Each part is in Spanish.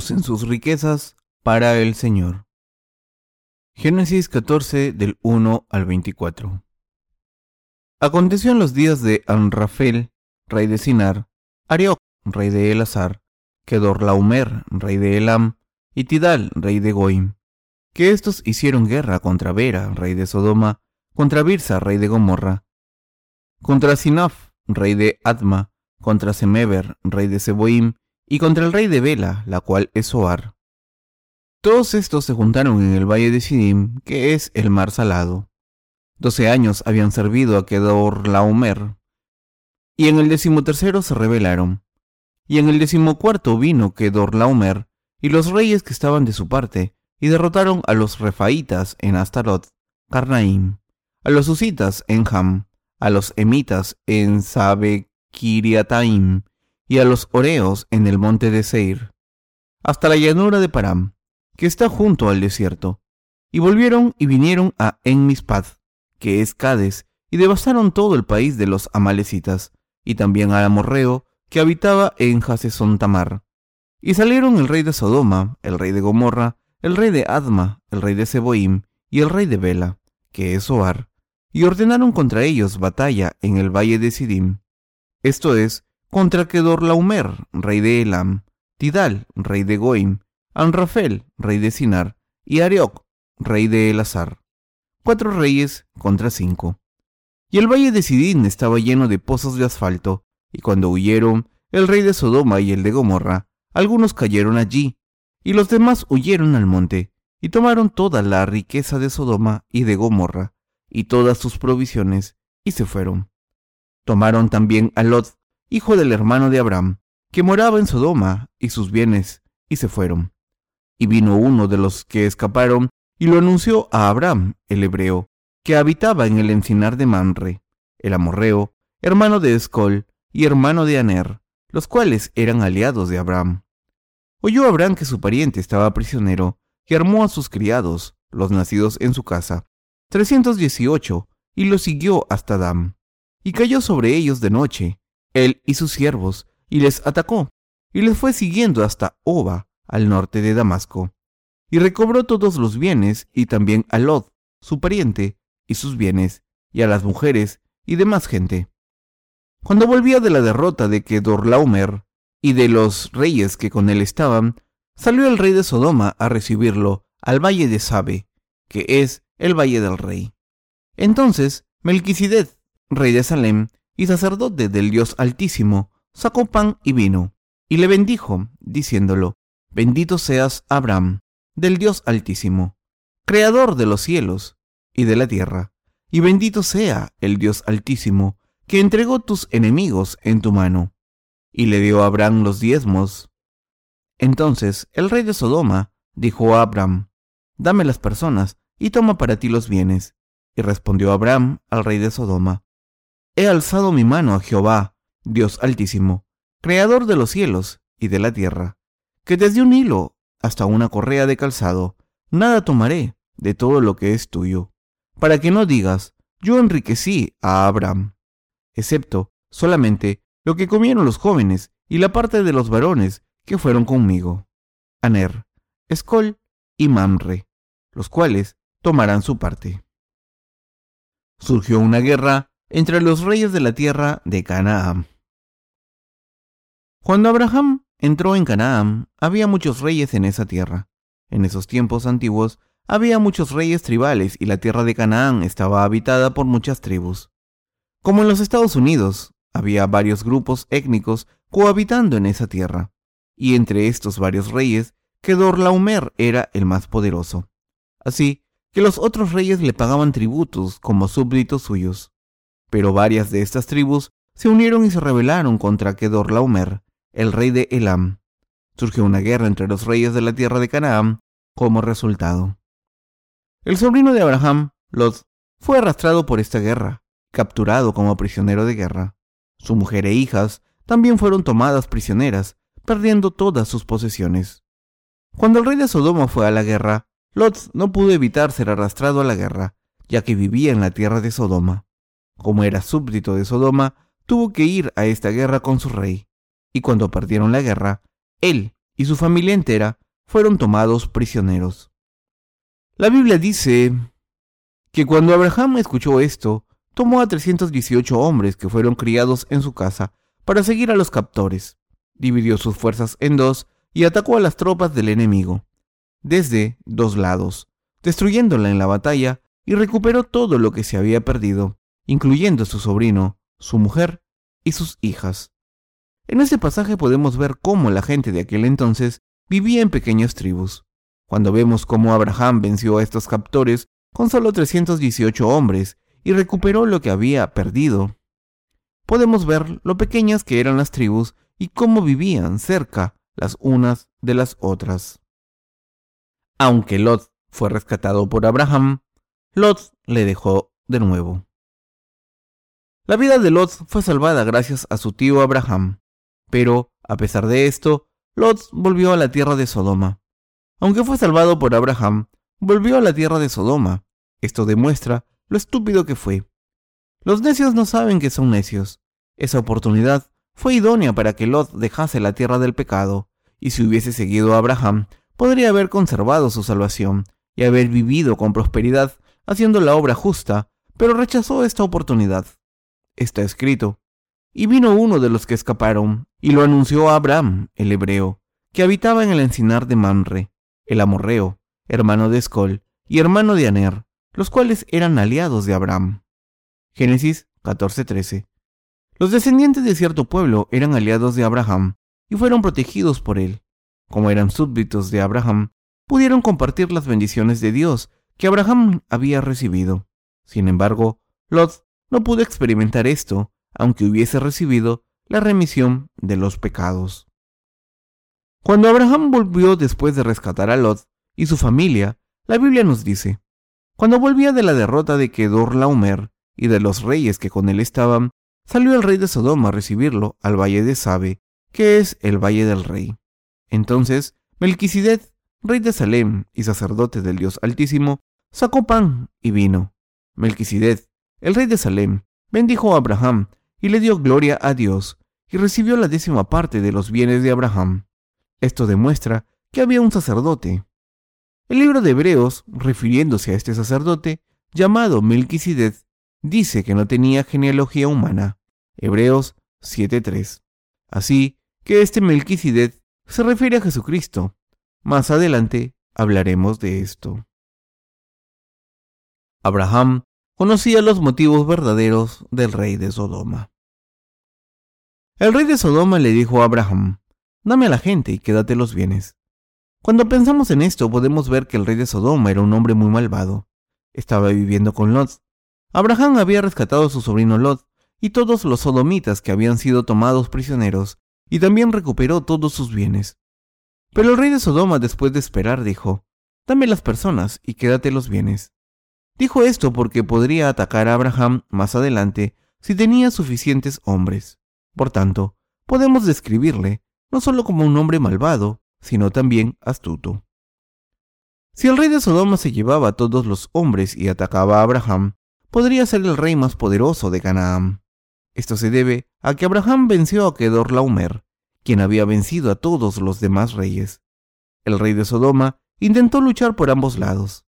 usen sus riquezas para el Señor. Génesis 14 del 1 al 24. Aconteció en los días de Anrafel, rey de Sinar, Arioc, rey de Elazar, Kedorlaomer, rey de Elam, y Tidal, rey de Goim, que estos hicieron guerra contra Bera, rey de Sodoma, contra Birsa, rey de Gomorra, contra Sinaf, rey de Adma, contra Semeber, rey de Seboim, y contra el rey de Bela, la cual es Soar. Todos estos se juntaron en el valle de Sidim, que es el mar salado. Doce años habían servido a Kedor Laomer, y en el decimotercero se rebelaron. Y en el decimocuarto vino Kedor Laomer y los reyes que estaban de su parte, y derrotaron a los refaitas en Astarot, Carnaim, a los usitas en Ham, a los emitas en Sabe Kiriataim, y a los oreos en el monte de Seir, hasta la llanura de Param, que está junto al desierto. Y volvieron y vinieron a Enmispad, que es Cades, y devastaron todo el país de los amalecitas, y también al amorreo que habitaba en Hasesón Tamar. Y salieron el rey de Sodoma, el rey de Gomorra, el rey de Adma, el rey de Seboim, y el rey de Bela, que es Soar, y ordenaron contra ellos batalla en el valle de Sidim. Esto es, contra Kedorlaomer, rey de Elam, Tidal, rey de Goim, Anrafel, rey de Sinar, y Arioc, rey de Elazar. Cuatro reyes contra cinco. Y el valle de Sidín estaba lleno de pozos de asfalto, y cuando huyeron el rey de Sodoma y el de Gomorra, algunos cayeron allí, y los demás huyeron al monte, y tomaron toda la riqueza de Sodoma y de Gomorra, y todas sus provisiones, y se fueron. Tomaron también a Lot, hijo del hermano de Abraham, que moraba en Sodoma, y sus bienes, y se fueron. Y vino uno de los que escaparon, y lo anunció a Abraham, el hebreo, que habitaba en el encinar de Manre, el amorreo, hermano de Escol y hermano de Aner, los cuales eran aliados de Abraham. Oyó Abraham que su pariente estaba prisionero, y armó a sus criados, los nacidos en su casa, trescientos dieciocho, y los siguió hasta Dam. Y cayó sobre ellos de noche, él y sus siervos, y les atacó, y les fue siguiendo hasta Oba, al norte de Damasco. Y recobró todos los bienes, y también a Lod, su pariente, y sus bienes, y a las mujeres, y demás gente. Cuando volvía de la derrota de Kedorlaomer y de los reyes que con él estaban, salió el rey de Sodoma a recibirlo al valle de Sabe, que es el valle del rey. Entonces Melquisedec, rey de Salem, y sacerdote del Dios Altísimo, sacó pan y vino, y le bendijo, diciéndolo, Bendito seas Abraham, del Dios Altísimo, creador de los cielos y de la tierra, y bendito sea el Dios Altísimo, que entregó tus enemigos en tu mano. Y le dio a Abraham los diezmos. Entonces el rey de Sodoma dijo a Abraham, Dame las personas y toma para ti los bienes. Y respondió Abraham al rey de Sodoma, He alzado mi mano a Jehová, Dios altísimo, creador de los cielos y de la tierra, que desde un hilo hasta una correa de calzado, nada tomaré de todo lo que es tuyo, para que no digas, yo enriquecí a Abraham, excepto solamente lo que comieron los jóvenes y la parte de los varones que fueron conmigo, Aner, Escol y Mamre, los cuales tomarán su parte. Surgió una guerra entre los reyes de la tierra de Canaán. Cuando Abraham entró en Canaán, había muchos reyes en esa tierra. En esos tiempos antiguos había muchos reyes tribales y la tierra de Canaán estaba habitada por muchas tribus. Como en los Estados Unidos, había varios grupos étnicos cohabitando en esa tierra, y entre estos varios reyes, Kedorlaomer era el más poderoso. Así que los otros reyes le pagaban tributos como súbditos suyos. Pero varias de estas tribus se unieron y se rebelaron contra Kedorlaomer, el rey de Elam. Surgió una guerra entre los reyes de la tierra de Canaán como resultado. El sobrino de Abraham, Lot, fue arrastrado por esta guerra, capturado como prisionero de guerra. Su mujer e hijas también fueron tomadas prisioneras, perdiendo todas sus posesiones. Cuando el rey de Sodoma fue a la guerra, Lot no pudo evitar ser arrastrado a la guerra, ya que vivía en la tierra de Sodoma. Como era súbdito de Sodoma, tuvo que ir a esta guerra con su rey. Y cuando perdieron la guerra, él y su familia entera fueron tomados prisioneros. La Biblia dice que cuando Abraham escuchó esto, tomó a 318 hombres que fueron criados en su casa para seguir a los captores, dividió sus fuerzas en dos y atacó a las tropas del enemigo, desde dos lados, destruyéndola en la batalla y recuperó todo lo que se había perdido, incluyendo su sobrino, su mujer y sus hijas. En este pasaje podemos ver cómo la gente de aquel entonces vivía en pequeñas tribus. Cuando vemos cómo Abraham venció a estos captores con solo 318 hombres y recuperó lo que había perdido, podemos ver lo pequeñas que eran las tribus y cómo vivían cerca las unas de las otras. Aunque Lot fue rescatado por Abraham, Lot le dejó de nuevo. La vida de Lot fue salvada gracias a su tío Abraham, pero, a pesar de esto, Lot volvió a la tierra de Sodoma. Aunque fue salvado por Abraham, volvió a la tierra de Sodoma. Esto demuestra lo estúpido que fue. Los necios no saben que son necios. Esa oportunidad fue idónea para que Lot dejase la tierra del pecado, y si hubiese seguido a Abraham, podría haber conservado su salvación y haber vivido con prosperidad haciendo la obra justa, pero rechazó esta oportunidad. Está escrito, y vino uno de los que escaparon, y lo anunció a Abraham, el hebreo, que habitaba en el encinar de Mamre, el amorreo, hermano de Escol y hermano de Aner, los cuales eran aliados de Abraham. Génesis 14:13. Los descendientes de cierto pueblo eran aliados de Abraham y fueron protegidos por él. Como eran súbditos de Abraham, pudieron compartir las bendiciones de Dios que Abraham había recibido. Sin embargo, Lot no pudo experimentar esto, aunque hubiese recibido la remisión de los pecados. Cuando Abraham volvió después de rescatar a Lot y su familia, la Biblia nos dice, cuando volvía de la derrota de Kedor y de los reyes que con él estaban, salió el rey de Sodoma a recibirlo al valle de Sabe, que es el valle del rey. Entonces, Melquisedec, rey de Salem y sacerdote del Dios Altísimo, sacó pan y vino. Melquisedec, el rey de Salem, bendijo a Abraham y le dio gloria a Dios, y recibió la décima parte de los bienes de Abraham. Esto demuestra que había un sacerdote. El libro de Hebreos, refiriéndose a este sacerdote, llamado Melquisedec, dice que no tenía genealogía humana. Hebreos 7.3. Así que este Melquisedec se refiere a Jesucristo. Más adelante hablaremos de esto. Abraham conocía los motivos verdaderos del rey de Sodoma. El rey de Sodoma le dijo a Abraham, dame a la gente y quédate los bienes. Cuando pensamos en esto podemos ver que el rey de Sodoma era un hombre muy malvado. Estaba viviendo con Lot. Abraham había rescatado a su sobrino Lot y todos los sodomitas que habían sido tomados prisioneros, y también recuperó todos sus bienes. Pero el rey de Sodoma, después de esperar, dijo, Dame las personas y quédate los bienes. Dijo esto porque podría atacar a Abraham más adelante si tenía suficientes hombres. Por tanto, podemos describirle no solo como un hombre malvado, sino también astuto. Si el rey de Sodoma se llevaba a todos los hombres y atacaba a Abraham, podría ser el rey más poderoso de Canaán. Esto se debe a que Abraham venció a Kedorlaomer, quien había vencido a todos los demás reyes. El rey de Sodoma intentó luchar por ambos lados.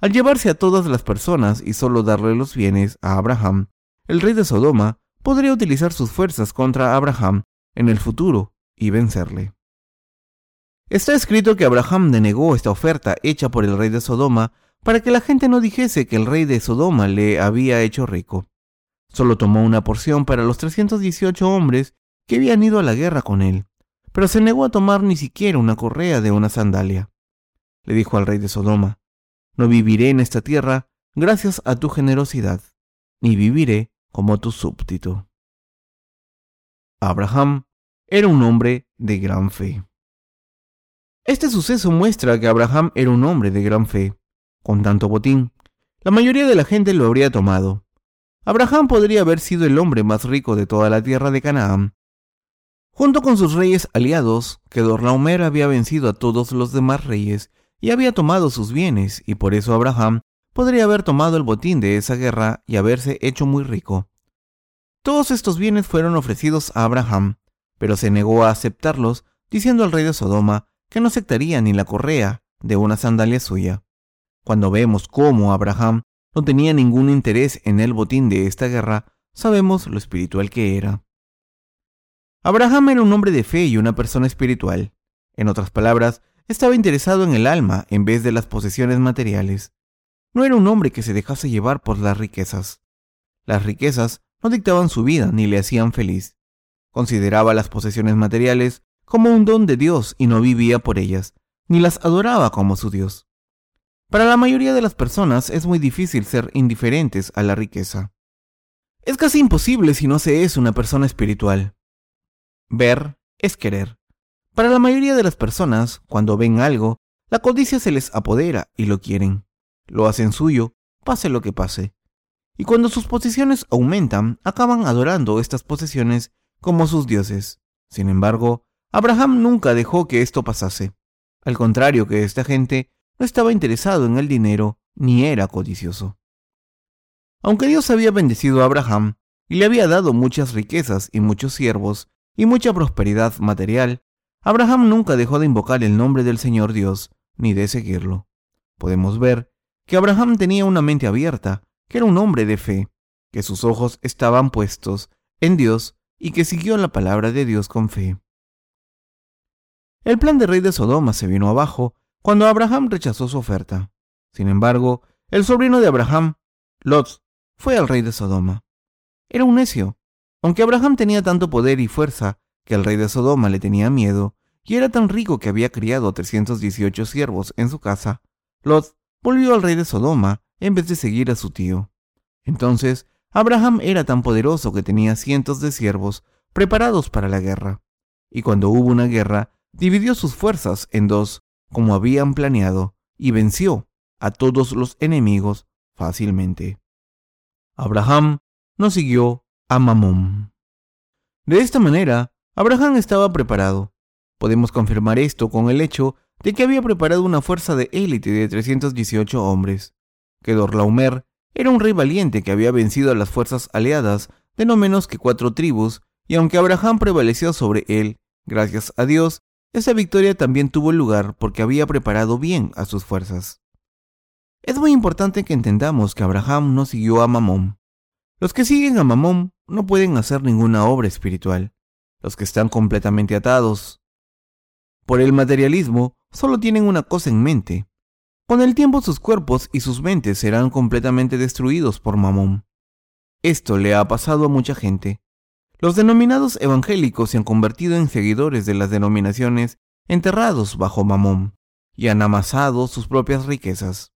Al llevarse a todas las personas y solo darle los bienes a Abraham, el rey de Sodoma podría utilizar sus fuerzas contra Abraham en el futuro y vencerle. Está escrito que Abraham denegó esta oferta hecha por el rey de Sodoma para que la gente no dijese que el rey de Sodoma le había hecho rico. Solo tomó una porción para los 318 hombres que habían ido a la guerra con él, pero se negó a tomar ni siquiera una correa de una sandalia. Le dijo al rey de Sodoma, no viviré en esta tierra gracias a tu generosidad, ni viviré como tu súbdito. Abraham era un hombre de gran fe. Este suceso muestra que Abraham era un hombre de gran fe. Con tanto botín, la mayoría de la gente lo habría tomado, Abraham podría haber sido el hombre más rico de toda la tierra de Canaán. Junto con sus reyes aliados, Kedorlaomer había vencido a todos los demás reyes y había tomado sus bienes, y por eso Abraham podría haber tomado el botín de esa guerra y haberse hecho muy rico. Todos estos bienes fueron ofrecidos a Abraham, pero se negó a aceptarlos diciendo al rey de Sodoma que no aceptaría ni la correa de una sandalia suya. Cuando vemos cómo Abraham no tenía ningún interés en el botín de esta guerra, sabemos lo espiritual que era. Abraham era un hombre de fe y una persona espiritual. En otras palabras, estaba interesado en el alma en vez de las posesiones materiales. No era un hombre que se dejase llevar por las riquezas. Las riquezas no dictaban su vida ni le hacían feliz. Consideraba las posesiones materiales como un don de Dios y no vivía por ellas, ni las adoraba como su Dios. Para la mayoría de las personas es muy difícil ser indiferentes a la riqueza. Es casi imposible si no se es una persona espiritual. Ver es querer. Para la mayoría de las personas, cuando ven algo, la codicia se les apodera y lo quieren. Lo hacen suyo, pase lo que pase. Y cuando sus posesiones aumentan, acaban adorando estas posesiones como sus dioses. Sin embargo, Abraham nunca dejó que esto pasase. Al contrario que esta gente, no estaba interesado en el dinero ni era codicioso. Aunque Dios había bendecido a Abraham y le había dado muchas riquezas y muchos siervos y mucha prosperidad material, Abraham nunca dejó de invocar el nombre del Señor Dios ni de seguirlo. Podemos ver que Abraham tenía una mente abierta, que era un hombre de fe, que sus ojos estaban puestos en Dios y que siguió la palabra de Dios con fe. El plan del rey de Sodoma se vino abajo cuando Abraham rechazó su oferta. Sin embargo, el sobrino de Abraham, Lot, fue al rey de Sodoma. Era un necio. Aunque Abraham tenía tanto poder y fuerza que el rey de Sodoma le tenía miedo, y era tan rico que había criado 318 siervos en su casa, Lot volvió al rey de Sodoma en vez de seguir a su tío. Entonces, Abraham era tan poderoso que tenía cientos de siervos preparados para la guerra. Y cuando hubo una guerra, dividió sus fuerzas en dos, como habían planeado, y venció a todos los enemigos fácilmente. Abraham no siguió a Mamón. De esta manera, Abraham estaba preparado. Podemos confirmar esto con el hecho de que había preparado una fuerza de élite de 318 hombres. Que Dorlaomer era un rey valiente que había vencido a las fuerzas aliadas de no menos que cuatro tribus, y aunque Abraham prevaleció sobre él, gracias a Dios, esa victoria también tuvo lugar porque había preparado bien a sus fuerzas. Es muy importante que entendamos que Abraham no siguió a Mamón. Los que siguen a Mamón no pueden hacer ninguna obra espiritual. Los que están completamente atados por el materialismo solo tienen una cosa en mente. Con el tiempo sus cuerpos y sus mentes serán completamente destruidos por Mamón. Esto le ha pasado a mucha gente. Los denominados evangélicos se han convertido en seguidores de las denominaciones enterrados bajo Mamón y han amasado sus propias riquezas.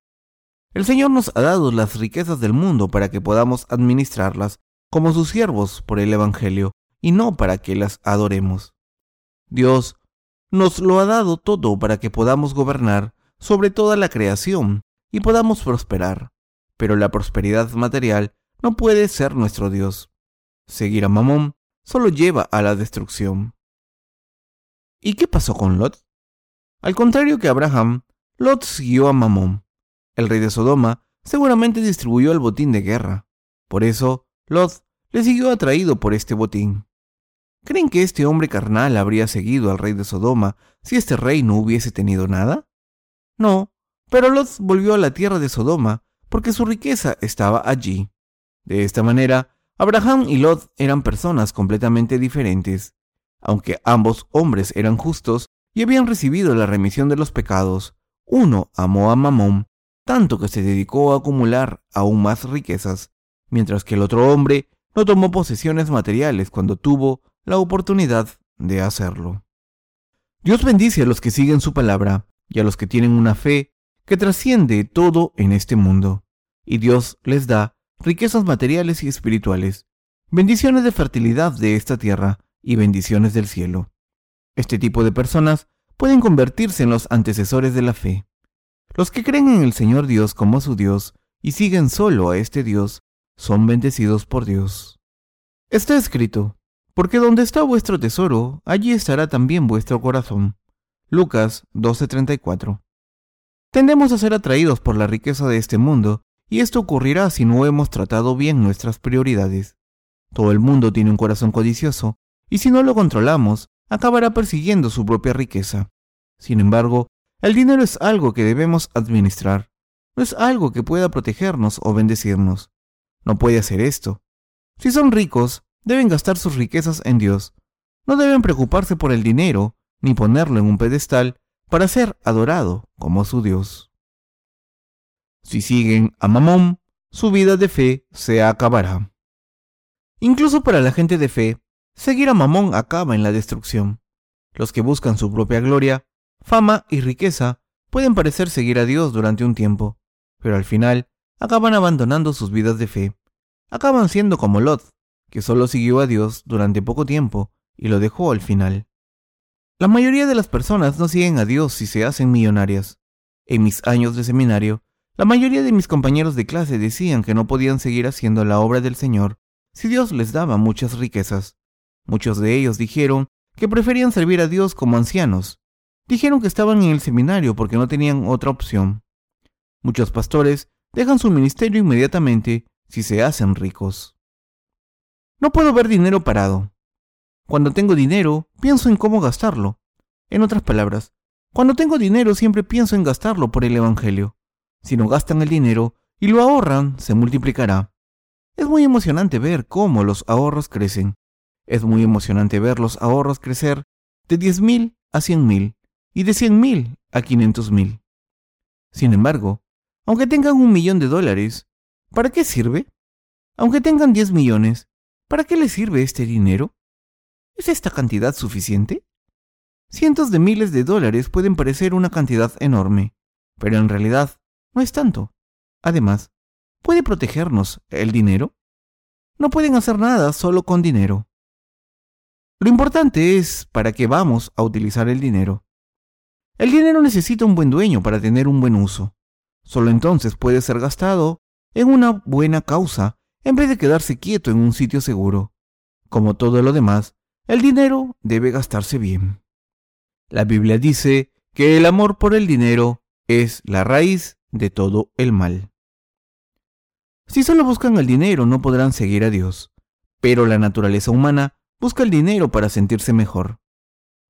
El Señor nos ha dado las riquezas del mundo para que podamos administrarlas como sus siervos por el Evangelio y no para que las adoremos. Dios nos lo ha dado todo para que podamos gobernar sobre toda la creación y podamos prosperar, pero la prosperidad material no puede ser nuestro Dios. Seguir a Mamón solo lleva a la destrucción. ¿Y qué pasó con Lot? Al contrario que Abraham, Lot siguió a Mamón. El rey de Sodoma seguramente distribuyó el botín de guerra. Por eso, Lot le siguió atraído por este botín. ¿Creen que este hombre carnal habría seguido al rey de Sodoma si este rey no hubiese tenido nada? No, pero Lot volvió a la tierra de Sodoma porque su riqueza estaba allí. De esta manera, Abraham y Lot eran personas completamente diferentes. Aunque ambos hombres eran justos y habían recibido la remisión de los pecados, uno amó a Mamón tanto que se dedicó a acumular aún más riquezas, mientras que el otro hombre no tomó posesiones materiales cuando tuvo la oportunidad de hacerlo. Dios bendice a los que siguen su palabra y a los que tienen una fe que trasciende todo en este mundo, y Dios les da riquezas materiales y espirituales, bendiciones de fertilidad de esta tierra y bendiciones del cielo. Este tipo de personas pueden convertirse en los antecesores de la fe. Los que creen en el Señor Dios como su Dios y siguen solo a este Dios son bendecidos por Dios. Está escrito, porque donde está vuestro tesoro, allí estará también vuestro corazón. Lucas 12:34. Tendemos a ser atraídos por la riqueza de este mundo y esto ocurrirá si no hemos tratado bien nuestras prioridades. Todo el mundo tiene un corazón codicioso, y si no lo controlamos, acabará persiguiendo su propia riqueza. Sin embargo, el dinero es algo que debemos administrar, no es algo que pueda protegernos o bendecirnos. No puede hacer esto. Si son ricos, deben gastar sus riquezas en Dios. No deben preocuparse por el dinero, ni ponerlo en un pedestal para ser adorado como su Dios. Si siguen a Mamón, su vida de fe se acabará. Incluso para la gente de fe, seguir a Mamón acaba en la destrucción. Los que buscan su propia gloria, fama y riqueza pueden parecer seguir a Dios durante un tiempo, pero al final acaban abandonando sus vidas de fe. Acaban siendo como Lot, que solo siguió a Dios durante poco tiempo y lo dejó al final. La mayoría de las personas no siguen a Dios si se hacen millonarias. En mis años de seminario, la mayoría de mis compañeros de clase decían que no podían seguir haciendo la obra del Señor si Dios les daba muchas riquezas. Muchos de ellos dijeron que preferían servir a Dios como ancianos. Dijeron que estaban en el seminario porque no tenían otra opción. Muchos pastores dejan su ministerio inmediatamente si se hacen ricos. No puedo ver dinero parado. Cuando tengo dinero, pienso en cómo gastarlo. En otras palabras, cuando tengo dinero siempre pienso en gastarlo por el Evangelio. Si no gastan el dinero y lo ahorran, se multiplicará. Es muy emocionante ver cómo los ahorros crecen. Es muy emocionante ver los ahorros crecer de 10.000 a 100.000 y de 100.000 a 500.000. Sin embargo, aunque tengan un millón de dólares, ¿para qué sirve? Aunque tengan 10 millones, ¿para qué les sirve este dinero? ¿Es esta cantidad suficiente? Cientos de miles de dólares pueden parecer una cantidad enorme, pero en realidad no es tanto. Además, ¿puede protegernos el dinero? No pueden hacer nada solo con dinero. Lo importante es para qué vamos a utilizar el dinero. El dinero necesita un buen dueño para tener un buen uso. Solo entonces puede ser gastado en una buena causa en vez de quedarse quieto en un sitio seguro. Como todo lo demás, el dinero debe gastarse bien. La Biblia dice que el amor por el dinero es la raíz de todo el mal. Si solo buscan el dinero no podrán seguir a Dios, pero la naturaleza humana busca el dinero para sentirse mejor.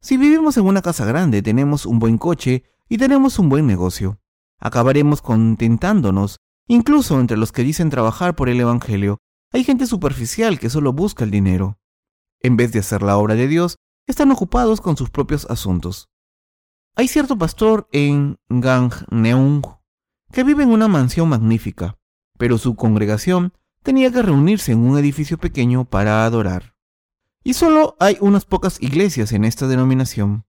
Si vivimos en una casa grande, tenemos un buen coche y tenemos un buen negocio, acabaremos contentándonos, incluso entre los que dicen trabajar por el Evangelio. Hay gente superficial que solo busca el dinero. En vez de hacer la obra de Dios, están ocupados con sus propios asuntos. Hay cierto pastor en Gangneung que vive en una mansión magnífica, pero su congregación tenía que reunirse en un edificio pequeño para adorar. Y solo hay unas pocas iglesias en esta denominación.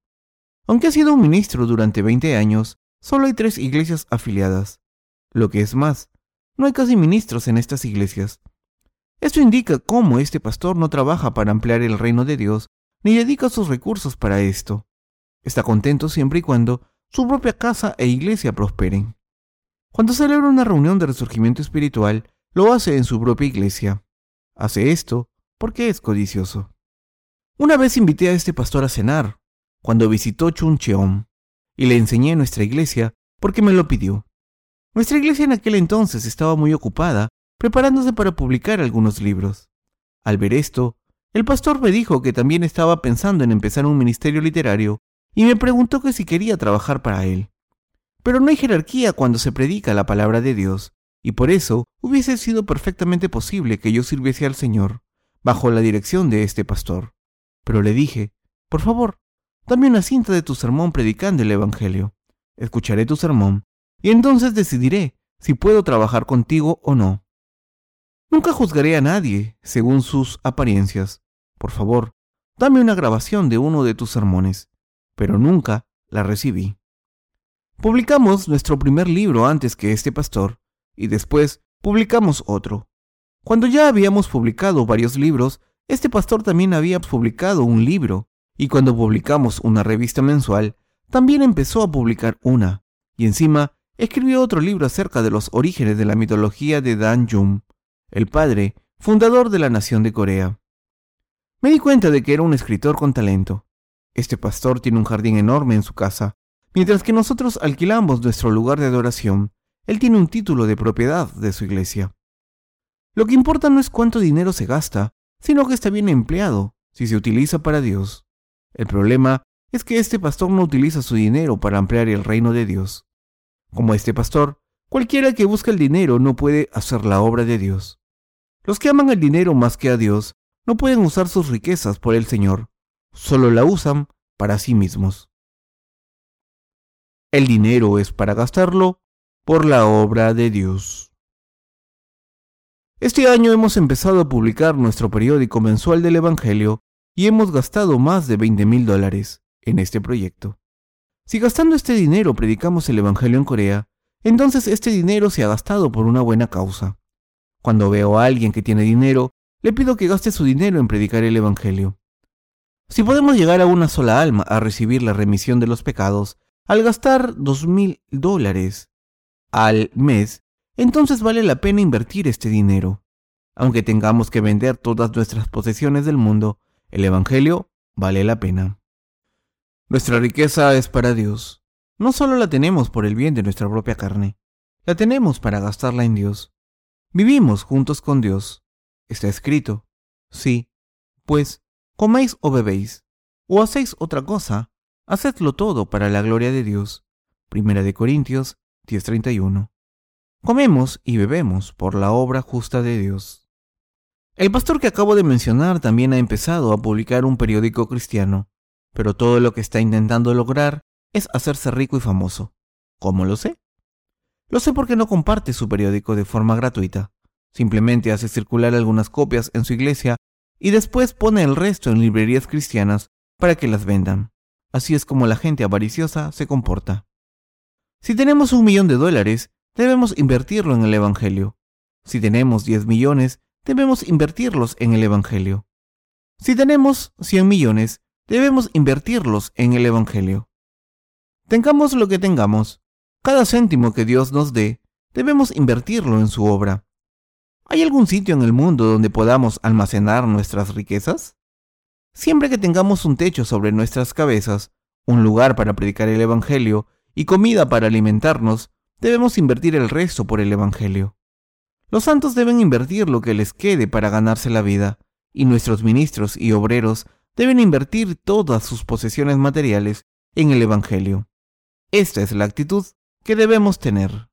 Aunque ha sido un ministro durante 20 años, solo hay tres iglesias afiliadas. Lo que es más, no hay casi ministros en estas iglesias. Esto indica cómo este pastor no trabaja para ampliar el reino de Dios, ni dedica sus recursos para esto. Está contento siempre y cuando su propia casa e iglesia prosperen. Cuando celebra una reunión de resurgimiento espiritual, lo hace en su propia iglesia. Hace esto porque es codicioso. Una vez invité a este pastor a cenar, cuando visitó Chuncheon, y le enseñé nuestra iglesia porque me lo pidió. Nuestra iglesia en aquel entonces estaba muy ocupada preparándose para publicar algunos libros. Al ver esto, el pastor me dijo que también estaba pensando en empezar un ministerio literario y me preguntó que si quería trabajar para él. Pero no hay jerarquía cuando se predica la palabra de Dios, y por eso hubiese sido perfectamente posible que yo sirviese al Señor, bajo la dirección de este pastor. Pero le dije, por favor, dame una cinta de tu sermón predicando el Evangelio. Escucharé tu sermón, y entonces decidiré si puedo trabajar contigo o no. Nunca juzgaré a nadie según sus apariencias. Por favor, dame una grabación de uno de tus sermones pero nunca la recibí. Publicamos nuestro primer libro antes que este pastor, y después publicamos otro. Cuando ya habíamos publicado varios libros, este pastor también había publicado un libro, y cuando publicamos una revista mensual, también empezó a publicar una, y encima escribió otro libro acerca de los orígenes de la mitología de Dan Jum, el padre, fundador de la nación de Corea. Me di cuenta de que era un escritor con talento, este pastor tiene un jardín enorme en su casa, mientras que nosotros alquilamos nuestro lugar de adoración. Él tiene un título de propiedad de su iglesia. Lo que importa no es cuánto dinero se gasta, sino que está bien empleado, si se utiliza para Dios. El problema es que este pastor no utiliza su dinero para ampliar el reino de Dios. Como este pastor, cualquiera que busca el dinero no puede hacer la obra de Dios. Los que aman el dinero más que a Dios no pueden usar sus riquezas por el Señor, solo la usan para sí mismos. El dinero es para gastarlo por la obra de Dios. Este año hemos empezado a publicar nuestro periódico mensual del Evangelio y hemos gastado más de 20 mil dólares en este proyecto. Si gastando este dinero predicamos el Evangelio en Corea, entonces este dinero se ha gastado por una buena causa. Cuando veo a alguien que tiene dinero, le pido que gaste su dinero en predicar el Evangelio. Si podemos llegar a una sola alma a recibir la remisión de los pecados, al gastar dos mil dólares al mes, entonces vale la pena invertir este dinero. Aunque tengamos que vender todas nuestras posesiones del mundo, el Evangelio vale la pena. Nuestra riqueza es para Dios. No solo la tenemos por el bien de nuestra propia carne, la tenemos para gastarla en Dios. Vivimos juntos con Dios. Está escrito. Sí, pues, coméis o bebéis, o hacéis otra cosa, hacedlo todo para la gloria de Dios. Primera de Corintios 10:31. Comemos y bebemos por la obra justa de Dios. El pastor que acabo de mencionar también ha empezado a publicar un periódico cristiano, pero todo lo que está intentando lograr es hacerse rico y famoso. ¿Cómo lo sé? Lo sé porque no comparte su periódico de forma gratuita. Simplemente hace circular algunas copias en su iglesia y después pone el resto en librerías cristianas para que las vendan. Así es como la gente avariciosa se comporta. Si tenemos un millón de dólares, debemos invertirlo en el Evangelio. Si tenemos 10 millones, debemos invertirlos en el Evangelio. Si tenemos 100 millones, debemos invertirlos en el Evangelio. Tengamos lo que tengamos, cada céntimo que Dios nos dé, debemos invertirlo en su obra. ¿Hay algún sitio en el mundo donde podamos almacenar nuestras riquezas? Siempre que tengamos un techo sobre nuestras cabezas, un lugar para predicar el Evangelio y comida para alimentarnos, debemos invertir el resto por el Evangelio. Los santos deben invertir lo que les quede para ganarse la vida, y nuestros ministros y obreros deben invertir todas sus posesiones materiales en el Evangelio. Esta es la actitud que debemos tener.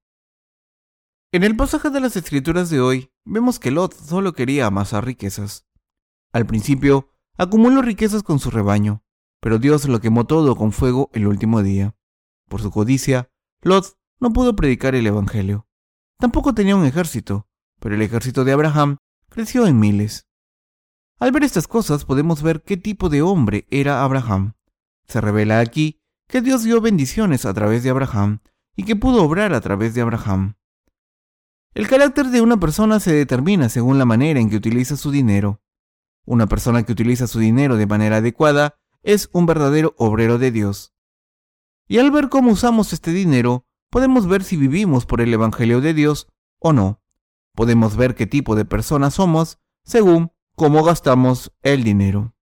En el pasaje de las Escrituras de hoy, vemos que Lot solo quería amasar riquezas. Al principio, acumuló riquezas con su rebaño, pero Dios lo quemó todo con fuego el último día. Por su codicia, Lot no pudo predicar el Evangelio. Tampoco tenía un ejército, pero el ejército de Abraham creció en miles. Al ver estas cosas podemos ver qué tipo de hombre era Abraham. Se revela aquí que Dios dio bendiciones a través de Abraham y que pudo obrar a través de Abraham. El carácter de una persona se determina según la manera en que utiliza su dinero. Una persona que utiliza su dinero de manera adecuada es un verdadero obrero de Dios. Y al ver cómo usamos este dinero, podemos ver si vivimos por el Evangelio de Dios o no. Podemos ver qué tipo de personas somos según cómo gastamos el dinero.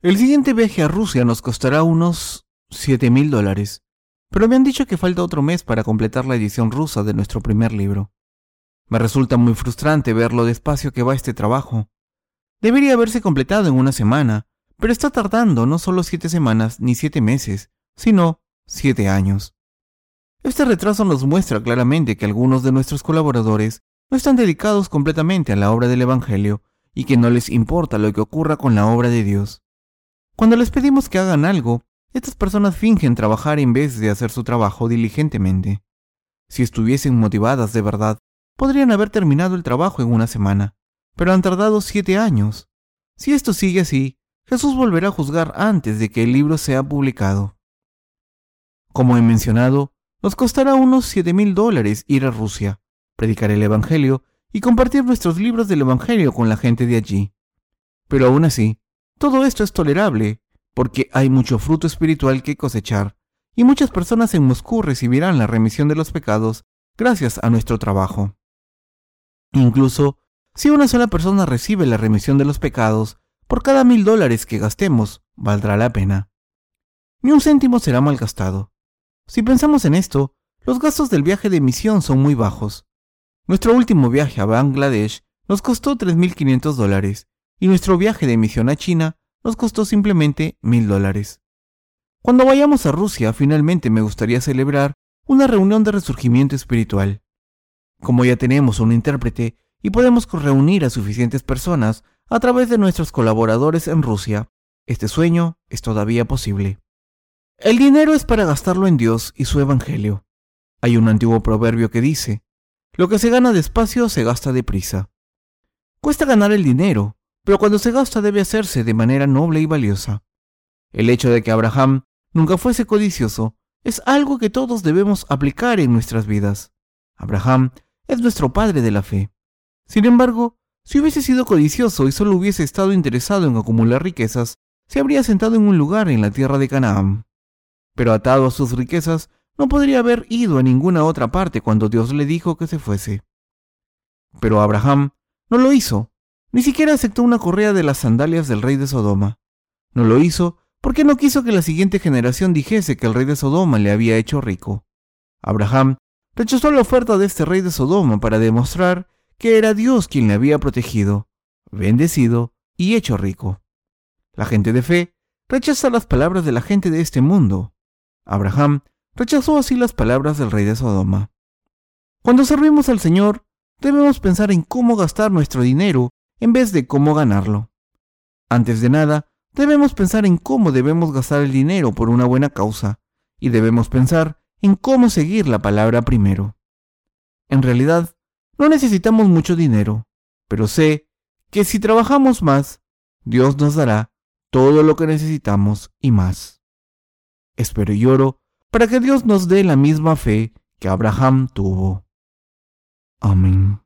El siguiente viaje a Rusia nos costará unos 7 mil dólares, pero me han dicho que falta otro mes para completar la edición rusa de nuestro primer libro. Me resulta muy frustrante ver lo despacio que va este trabajo. Debería haberse completado en una semana, pero está tardando no solo siete semanas ni siete meses, sino siete años. Este retraso nos muestra claramente que algunos de nuestros colaboradores no están dedicados completamente a la obra del Evangelio y que no les importa lo que ocurra con la obra de Dios. Cuando les pedimos que hagan algo, estas personas fingen trabajar en vez de hacer su trabajo diligentemente. Si estuviesen motivadas de verdad, podrían haber terminado el trabajo en una semana, pero han tardado siete años. Si esto sigue así, Jesús volverá a juzgar antes de que el libro sea publicado. Como he mencionado, nos costará unos siete mil dólares ir a Rusia, predicar el Evangelio y compartir nuestros libros del Evangelio con la gente de allí. Pero aún así, todo esto es tolerable, porque hay mucho fruto espiritual que cosechar, y muchas personas en Moscú recibirán la remisión de los pecados gracias a nuestro trabajo. Incluso, si una sola persona recibe la remisión de los pecados, por cada mil dólares que gastemos, valdrá la pena. Ni un céntimo será malgastado. Si pensamos en esto, los gastos del viaje de misión son muy bajos. Nuestro último viaje a Bangladesh nos costó 3.500 dólares y nuestro viaje de misión a China nos costó simplemente mil dólares. Cuando vayamos a Rusia, finalmente me gustaría celebrar una reunión de resurgimiento espiritual. Como ya tenemos un intérprete y podemos reunir a suficientes personas a través de nuestros colaboradores en Rusia, este sueño es todavía posible. El dinero es para gastarlo en Dios y su Evangelio. Hay un antiguo proverbio que dice, lo que se gana despacio se gasta deprisa. Cuesta ganar el dinero, pero cuando se gasta debe hacerse de manera noble y valiosa. El hecho de que Abraham nunca fuese codicioso es algo que todos debemos aplicar en nuestras vidas. Abraham es nuestro padre de la fe. Sin embargo, si hubiese sido codicioso y solo hubiese estado interesado en acumular riquezas, se habría sentado en un lugar en la tierra de Canaán. Pero atado a sus riquezas, no podría haber ido a ninguna otra parte cuando Dios le dijo que se fuese. Pero Abraham no lo hizo, ni siquiera aceptó una correa de las sandalias del rey de Sodoma. No lo hizo porque no quiso que la siguiente generación dijese que el rey de Sodoma le había hecho rico. Abraham rechazó la oferta de este rey de Sodoma para demostrar que era Dios quien le había protegido, bendecido y hecho rico. La gente de fe rechaza las palabras de la gente de este mundo. Abraham rechazó así las palabras del rey de Sodoma. Cuando servimos al Señor, debemos pensar en cómo gastar nuestro dinero en vez de cómo ganarlo. Antes de nada, debemos pensar en cómo debemos gastar el dinero por una buena causa, y debemos pensar en cómo seguir la palabra primero. En realidad, no necesitamos mucho dinero, pero sé que si trabajamos más, Dios nos dará todo lo que necesitamos y más. Espero y oro para que Dios nos dé la misma fe que Abraham tuvo. Amén.